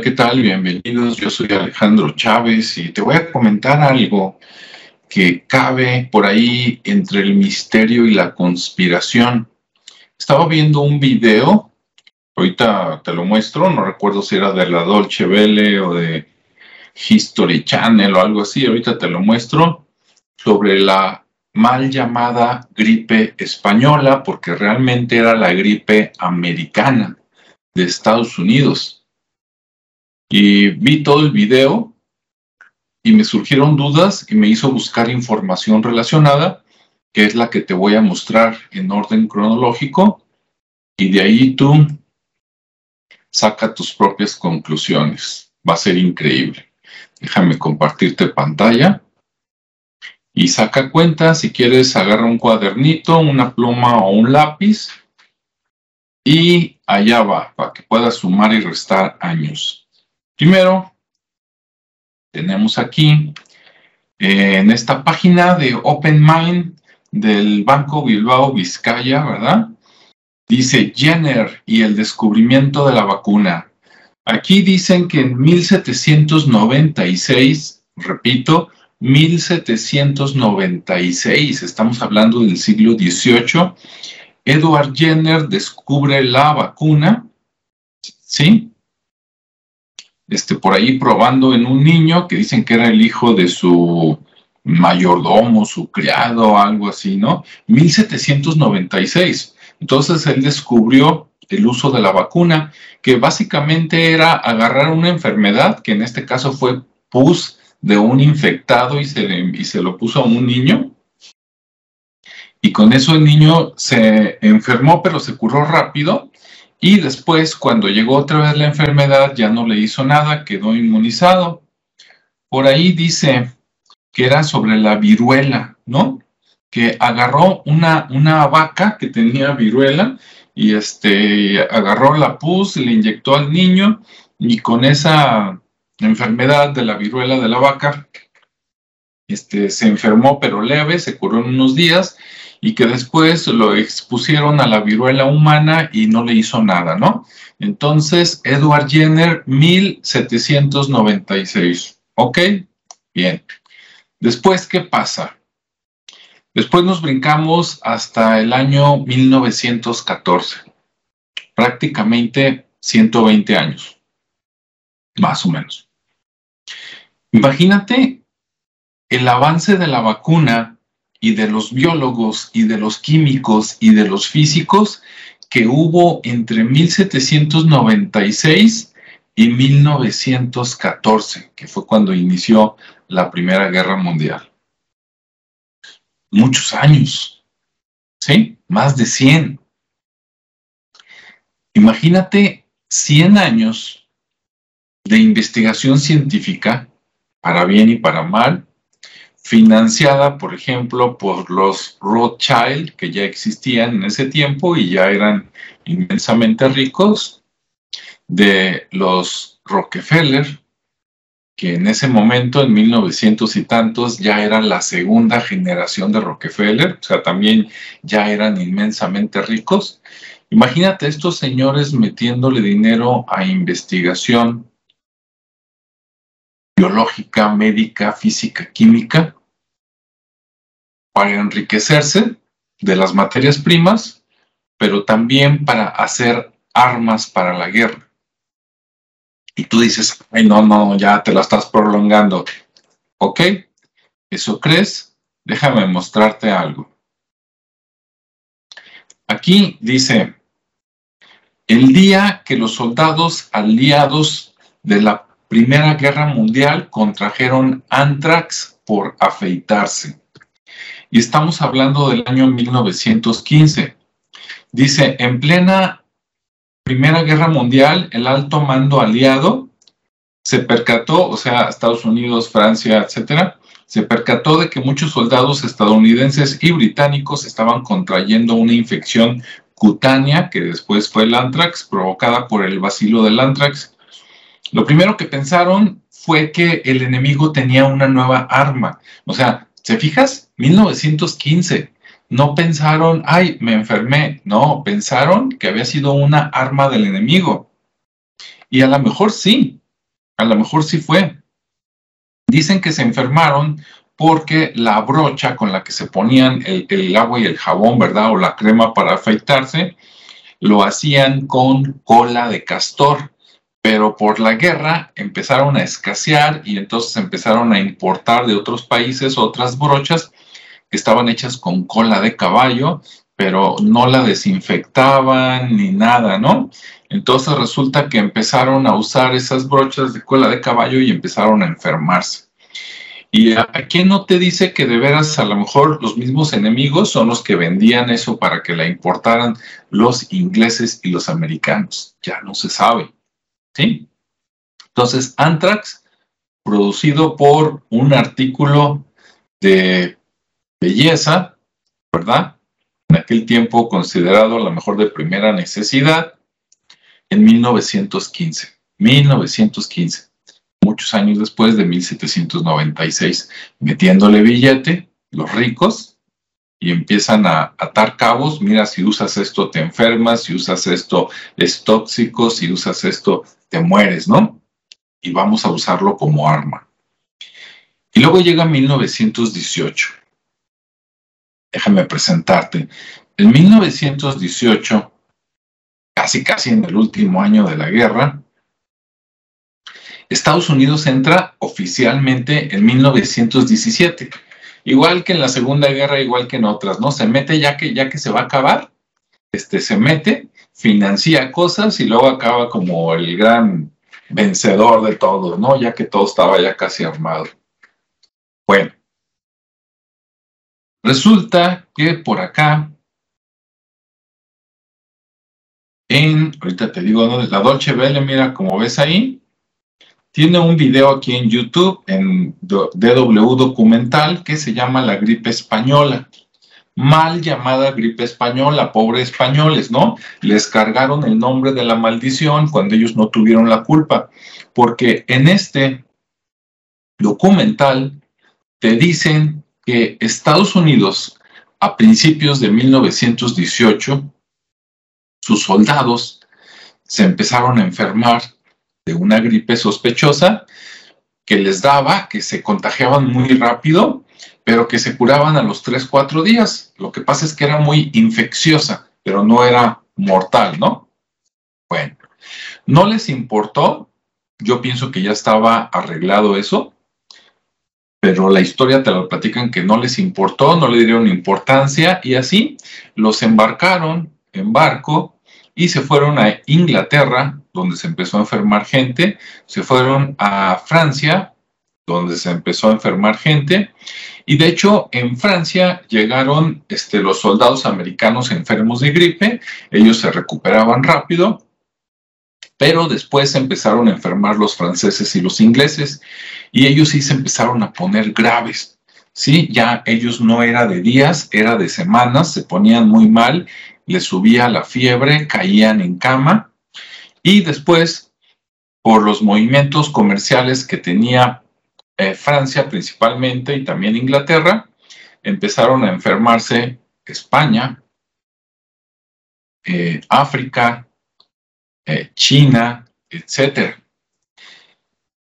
¿qué tal? Bienvenidos. Yo soy Alejandro Chávez y te voy a comentar algo que cabe por ahí entre el misterio y la conspiración. Estaba viendo un video, ahorita te lo muestro, no recuerdo si era de la Dolce Vele o de History Channel o algo así, ahorita te lo muestro, sobre la mal llamada gripe española, porque realmente era la gripe americana de Estados Unidos. Y vi todo el video y me surgieron dudas y me hizo buscar información relacionada, que es la que te voy a mostrar en orden cronológico, y de ahí tú saca tus propias conclusiones. Va a ser increíble. Déjame compartirte pantalla y saca cuenta. Si quieres, agarra un cuadernito, una pluma o un lápiz y allá va, para que puedas sumar y restar años. Primero, tenemos aquí eh, en esta página de Open Mind del Banco Bilbao Vizcaya, ¿verdad? Dice Jenner y el descubrimiento de la vacuna. Aquí dicen que en 1796, repito, 1796, estamos hablando del siglo XVIII, Edward Jenner descubre la vacuna, ¿sí? Este, por ahí probando en un niño que dicen que era el hijo de su mayordomo, su criado, algo así, ¿no? 1796. Entonces él descubrió el uso de la vacuna, que básicamente era agarrar una enfermedad, que en este caso fue pus de un infectado y se, y se lo puso a un niño. Y con eso el niño se enfermó, pero se curó rápido y después, cuando llegó otra vez la enfermedad, ya no le hizo nada, quedó inmunizado. Por ahí dice que era sobre la viruela, ¿no? Que agarró una, una vaca que tenía viruela y este, agarró la pus, le inyectó al niño y con esa enfermedad de la viruela de la vaca, este, se enfermó pero leve, se curó en unos días y que después lo expusieron a la viruela humana y no le hizo nada, ¿no? Entonces, Edward Jenner, 1796. ¿Ok? Bien. Después, ¿qué pasa? Después nos brincamos hasta el año 1914, prácticamente 120 años, más o menos. Imagínate el avance de la vacuna y de los biólogos y de los químicos y de los físicos que hubo entre 1796 y 1914, que fue cuando inició la Primera Guerra Mundial. Muchos años, ¿sí? Más de 100. Imagínate 100 años de investigación científica, para bien y para mal, financiada, por ejemplo, por los Rothschild, que ya existían en ese tiempo y ya eran inmensamente ricos, de los Rockefeller, que en ese momento, en 1900 y tantos, ya era la segunda generación de Rockefeller, o sea, también ya eran inmensamente ricos. Imagínate estos señores metiéndole dinero a investigación biológica, médica, física, química, para enriquecerse de las materias primas, pero también para hacer armas para la guerra. Y tú dices, ay, no, no, ya te la estás prolongando. ¿Ok? ¿Eso crees? Déjame mostrarte algo. Aquí dice, el día que los soldados aliados de la Primera Guerra Mundial contrajeron antrax por afeitarse y estamos hablando del año 1915. Dice, en plena Primera Guerra Mundial, el alto mando aliado se percató, o sea, Estados Unidos, Francia, etcétera, se percató de que muchos soldados estadounidenses y británicos estaban contrayendo una infección cutánea, que después fue el anthrax, provocada por el vacilo del anthrax. Lo primero que pensaron fue que el enemigo tenía una nueva arma. O sea, ¿se fijas? 1915. No pensaron, ay, me enfermé. No, pensaron que había sido una arma del enemigo. Y a lo mejor sí, A lo mejor sí fue. Dicen que se enfermaron porque la brocha con la que se ponían el, agua y el jabón, ¿verdad? O la crema para afeitarse, lo hacían con cola de castor. Pero por la guerra empezaron a escasear y entonces empezaron a importar de otros países otras brochas que estaban hechas con cola de caballo, pero no la desinfectaban ni nada, ¿no? Entonces resulta que empezaron a usar esas brochas de cola de caballo y empezaron a enfermarse. ¿Y a, quién no te dice que de veras a lo mejor los mismos enemigos son los que vendían eso para que la importaran los ingleses y los americanos? Ya no se sabe. ¿Sí? Entonces, Anthrax, producido por un artículo de belleza, ¿verdad? En aquel tiempo considerado a lo mejor de primera necesidad, en 1915. 1915 muchos años después de 1796, metiéndole billete, los ricos, y empiezan a atar cabos, mira, si usas esto te enfermas, si usas esto es tóxico, si usas esto te mueres, ¿no? Y vamos a usarlo como arma. Y luego llega 1918. Déjame presentarte. En 1918, casi casi en el último año de la guerra, Estados Unidos entra oficialmente en 1917, igual que en la Segunda Guerra, igual que en otras, ¿no? Se mete ya que, ya que se va a acabar, este, se mete, financia cosas y luego acaba como el gran vencedor de todo, ¿no? Ya que todo estaba ya casi armado. Bueno, resulta que por acá, en, ahorita te digo, la Dolce Vele, mira, como ves ahí, tiene un video aquí en YouTube, en DW Documental, que se llama La gripe española. Mal llamada gripe española, pobre españoles, ¿no? Les cargaron el nombre de la maldición cuando ellos no tuvieron la culpa. Porque en este documental te dicen que Estados Unidos, a principios de 1918, sus soldados se empezaron a enfermar de una gripe sospechosa que les daba, que se contagiaban muy rápido, pero que se curaban a los 3, 4 días. Lo que pasa es que era muy infecciosa, pero no era mortal, ¿no? Bueno, no les importó, yo pienso que ya estaba arreglado eso, pero la historia te lo platican que no les importó, no le dieron importancia y así los embarcaron en barco y se fueron a Inglaterra donde se empezó a enfermar gente, se fueron a Francia, donde se empezó a enfermar gente, y de hecho en Francia llegaron este, los soldados americanos enfermos de gripe, ellos se recuperaban rápido, pero después empezaron a enfermar los franceses y los ingleses, y ellos sí se empezaron a poner graves. Sí, ya ellos no era de días, era de semanas, se ponían muy mal, les subía la fiebre, caían en cama, y después, por los movimientos comerciales que tenía eh, Francia principalmente y también Inglaterra, empezaron a enfermarse España, eh, África, eh, China, etc.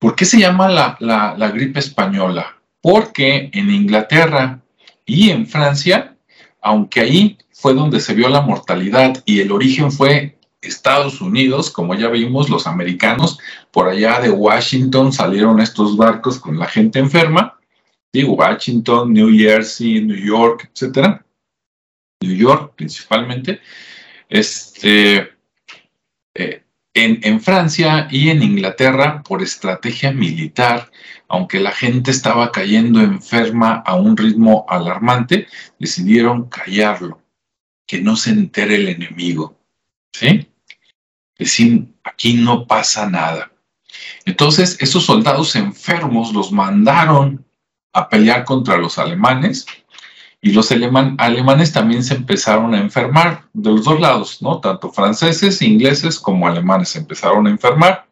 ¿Por qué se llama la, la gripe española? Porque en Inglaterra y en Francia, aunque ahí fue donde se vio la mortalidad y el origen fue Estados Unidos, como ya vimos, los americanos, por allá de Washington salieron estos barcos con la gente enferma, digo, Washington, New Jersey, New York, etcétera, New York principalmente, este, eh, en, en, Francia y en Inglaterra, por estrategia militar, aunque la gente estaba cayendo enferma a un ritmo alarmante, decidieron callarlo, que no se entere el enemigo. ¿Sí? Decir, aquí no pasa nada. Entonces, esos soldados enfermos los mandaron a pelear contra los alemanes y los alemanes también se empezaron a enfermar de los dos lados, ¿no? Tanto franceses, ingleses como alemanes se empezaron a enfermar.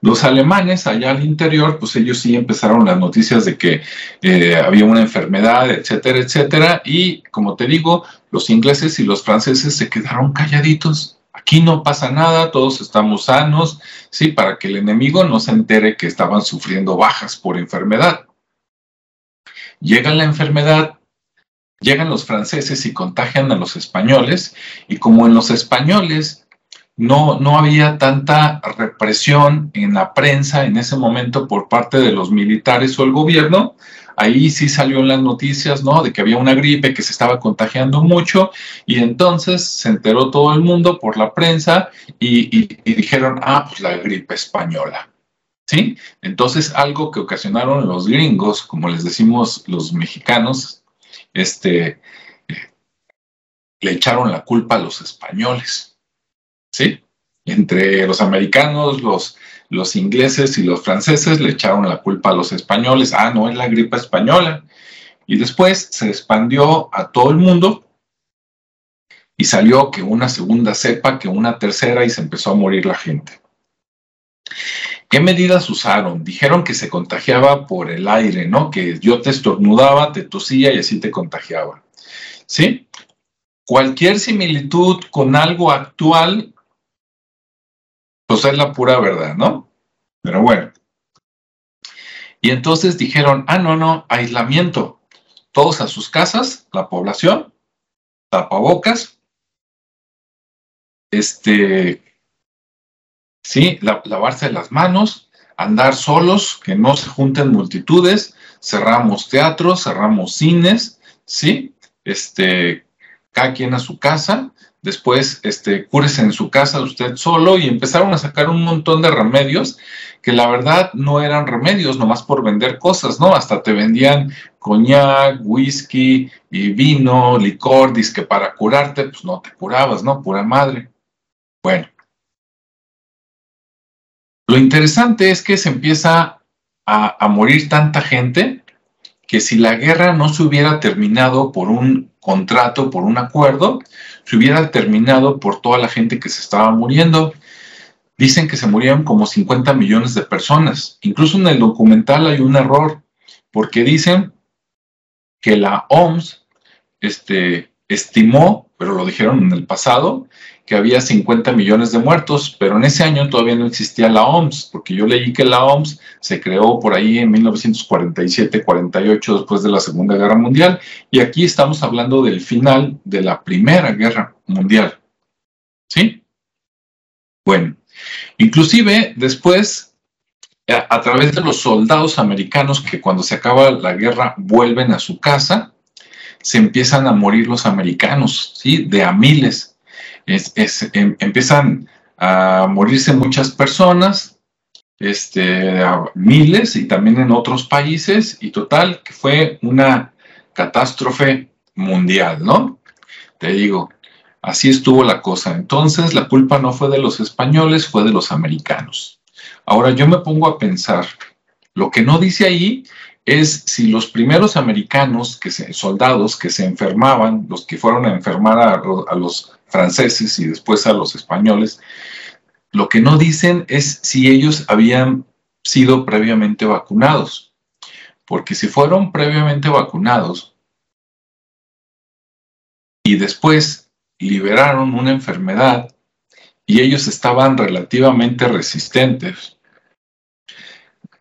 Los alemanes allá al interior, pues ellos sí empezaron las noticias de que eh, había una enfermedad, etcétera, etcétera. Y como te digo, los ingleses y los franceses se quedaron calladitos aquí no pasa nada, todos estamos sanos, ¿sí? Para que el enemigo no se entere que estaban sufriendo bajas por enfermedad. Llega la enfermedad, llegan los franceses y contagian a los españoles, y como en los españoles no, no había tanta represión en la prensa en ese momento por parte de los militares o el gobierno, ahí sí salió en las noticias, ¿no? De que había una gripe que se estaba contagiando mucho y entonces se enteró todo el mundo por la prensa y, dijeron, ah, pues la gripe española. ¿Sí? Entonces, algo que ocasionaron los gringos, como les decimos los mexicanos, este, le echaron la culpa a los españoles. ¿Sí? Entre los americanos, los, los ingleses y los franceses le echaron la culpa a los españoles. Ah, no, es la gripe española. Y después se expandió a todo el mundo y salió que una segunda cepa, que una tercera y se empezó a morir la gente. ¿Qué medidas usaron? Dijeron que se contagiaba por el aire, ¿no? Que yo te estornudaba, te tosía y así te contagiaba. ¿Sí? Cualquier similitud con algo actual pues es la pura verdad, ¿no? Pero bueno. Y entonces dijeron, ah, no, no, aislamiento. Todos a sus casas, la población, tapabocas, este, sí, lavarse las manos, andar solos, que no se junten multitudes, cerramos teatros, cerramos cines, sí, este, cada quien a su casa, después este, cúrese en su casa usted solo y empezaron a sacar un montón de remedios que la verdad no eran remedios nomás por vender cosas, ¿no? Hasta te vendían coñac, whisky y vino, licor, que para curarte, pues no te curabas, ¿no? Pura madre. Bueno. Lo interesante es que se empieza a, a morir tanta gente que si la guerra no se hubiera terminado por un contrato, por un acuerdo, se hubiera terminado por toda la gente que se estaba muriendo. Dicen que se murieron como 50 millones de personas. Incluso en el documental hay un error, porque dicen que la OMS este, estimó, pero lo dijeron en el pasado, que había 50 millones de muertos, pero en ese año todavía no existía la OMS, porque yo leí que la OMS se creó por ahí en 1947-48 después de la Segunda Guerra Mundial, y aquí estamos hablando del final de la Primera Guerra Mundial. ¿Sí? Bueno, inclusive después, a, través de los soldados americanos que cuando se acaba la guerra vuelven a su casa, se empiezan a morir los americanos, ¿sí? De a miles es, em, empiezan a morirse muchas personas, este, miles y también en otros países, y total, que fue una catástrofe mundial, ¿no? Te digo, así estuvo la cosa. Entonces, la culpa no fue de los españoles, fue de los americanos. Ahora yo me pongo a pensar, lo que no dice ahí es si los primeros americanos, que se, soldados que se enfermaban, los que fueron a enfermar a los franceses y después a los españoles, lo que no dicen es si ellos habían sido previamente vacunados. Porque si fueron previamente vacunados y después liberaron una enfermedad y ellos estaban relativamente resistentes,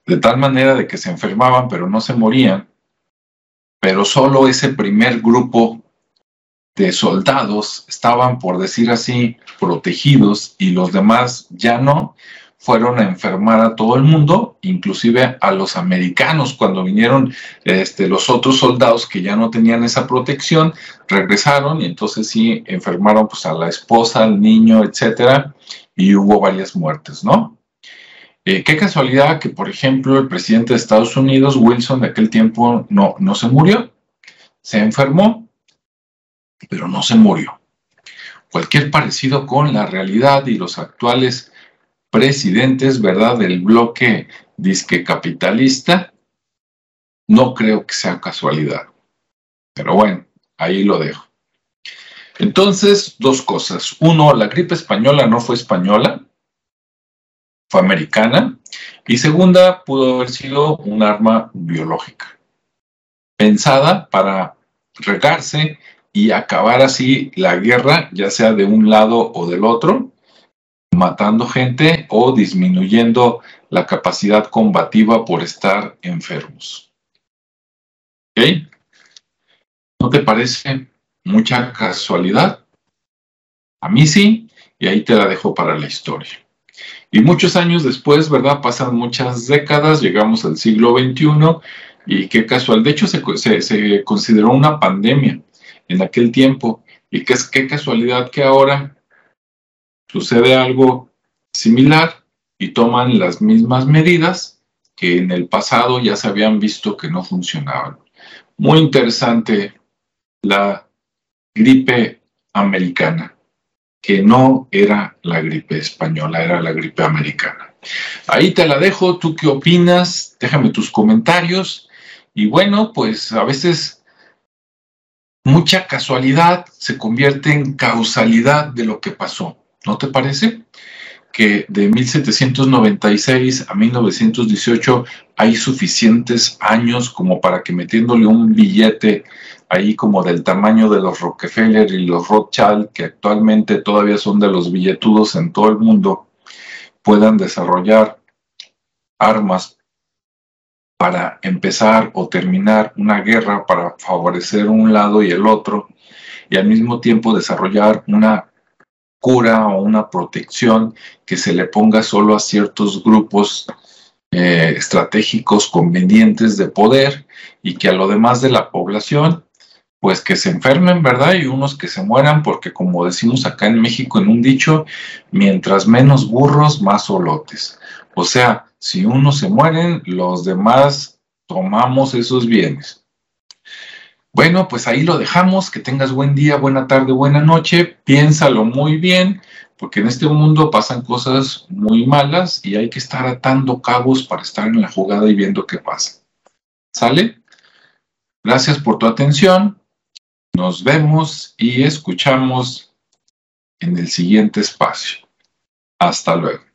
de tal manera de que se enfermaban pero no se morían, pero solo ese primer grupo de soldados estaban, por decir así, protegidos y los demás ya no, fueron a enfermar a todo el mundo, inclusive a los americanos cuando vinieron este, los otros soldados que ya no tenían esa protección, regresaron y entonces sí enfermaron pues a la esposa, al niño, etcétera, y hubo varias muertes, ¿no? Eh, qué casualidad que, por ejemplo, el presidente de Estados Unidos, Wilson, de aquel tiempo no, no se murió, se enfermó pero no se murió. Cualquier parecido con la realidad y los actuales presidentes, ¿verdad?, del bloque disque capitalista, no creo que sea casualidad. Pero bueno, ahí lo dejo. Entonces, dos cosas. Uno, la gripe española no fue española, fue americana. Y segunda, pudo haber sido un arma biológica, pensada para regarse y acabar así la guerra, ya sea de un lado o del otro, matando gente o disminuyendo la capacidad combativa por estar enfermos. ¿Ok? ¿No te parece mucha casualidad? A mí sí, y ahí te la dejo para la historia. Y muchos años después, ¿verdad? Pasan muchas décadas, llegamos al siglo XXI y qué casual. De hecho, se, se, consideró una pandemia en aquel tiempo y qué, casualidad que ahora sucede algo similar y toman las mismas medidas que en el pasado ya se habían visto que no funcionaban. Muy interesante la gripe americana, que no era la gripe española, era la gripe americana. Ahí te la dejo, ¿tú qué opinas? Déjame tus comentarios. Y bueno, pues a veces mucha casualidad se convierte en causalidad de lo que pasó. ¿No te parece? Que de 1796 a 1918 hay suficientes años como para que metiéndole un billete ahí como del tamaño de los Rockefeller y los Rothschild, que actualmente todavía son de los billetudos en todo el mundo, puedan desarrollar armas para empezar o terminar una guerra para favorecer un lado y el otro, y al mismo tiempo desarrollar una cura o una protección que se le ponga solo a ciertos grupos eh, estratégicos convenientes de poder y que a lo demás de la población, pues que se enfermen, ¿verdad? Y unos que se mueran, porque como decimos acá en México en un dicho, mientras menos burros, más olotes. O sea, si unos se mueren, los demás tomamos esos bienes. Bueno, pues ahí lo dejamos. Que tengas buen día, buena tarde, buena noche. Piénsalo muy bien, porque en este mundo pasan cosas muy malas y hay que estar atando cabos para estar en la jugada y viendo qué pasa. ¿Sale? Gracias por tu atención. Nos vemos y escuchamos en el siguiente espacio. Hasta luego.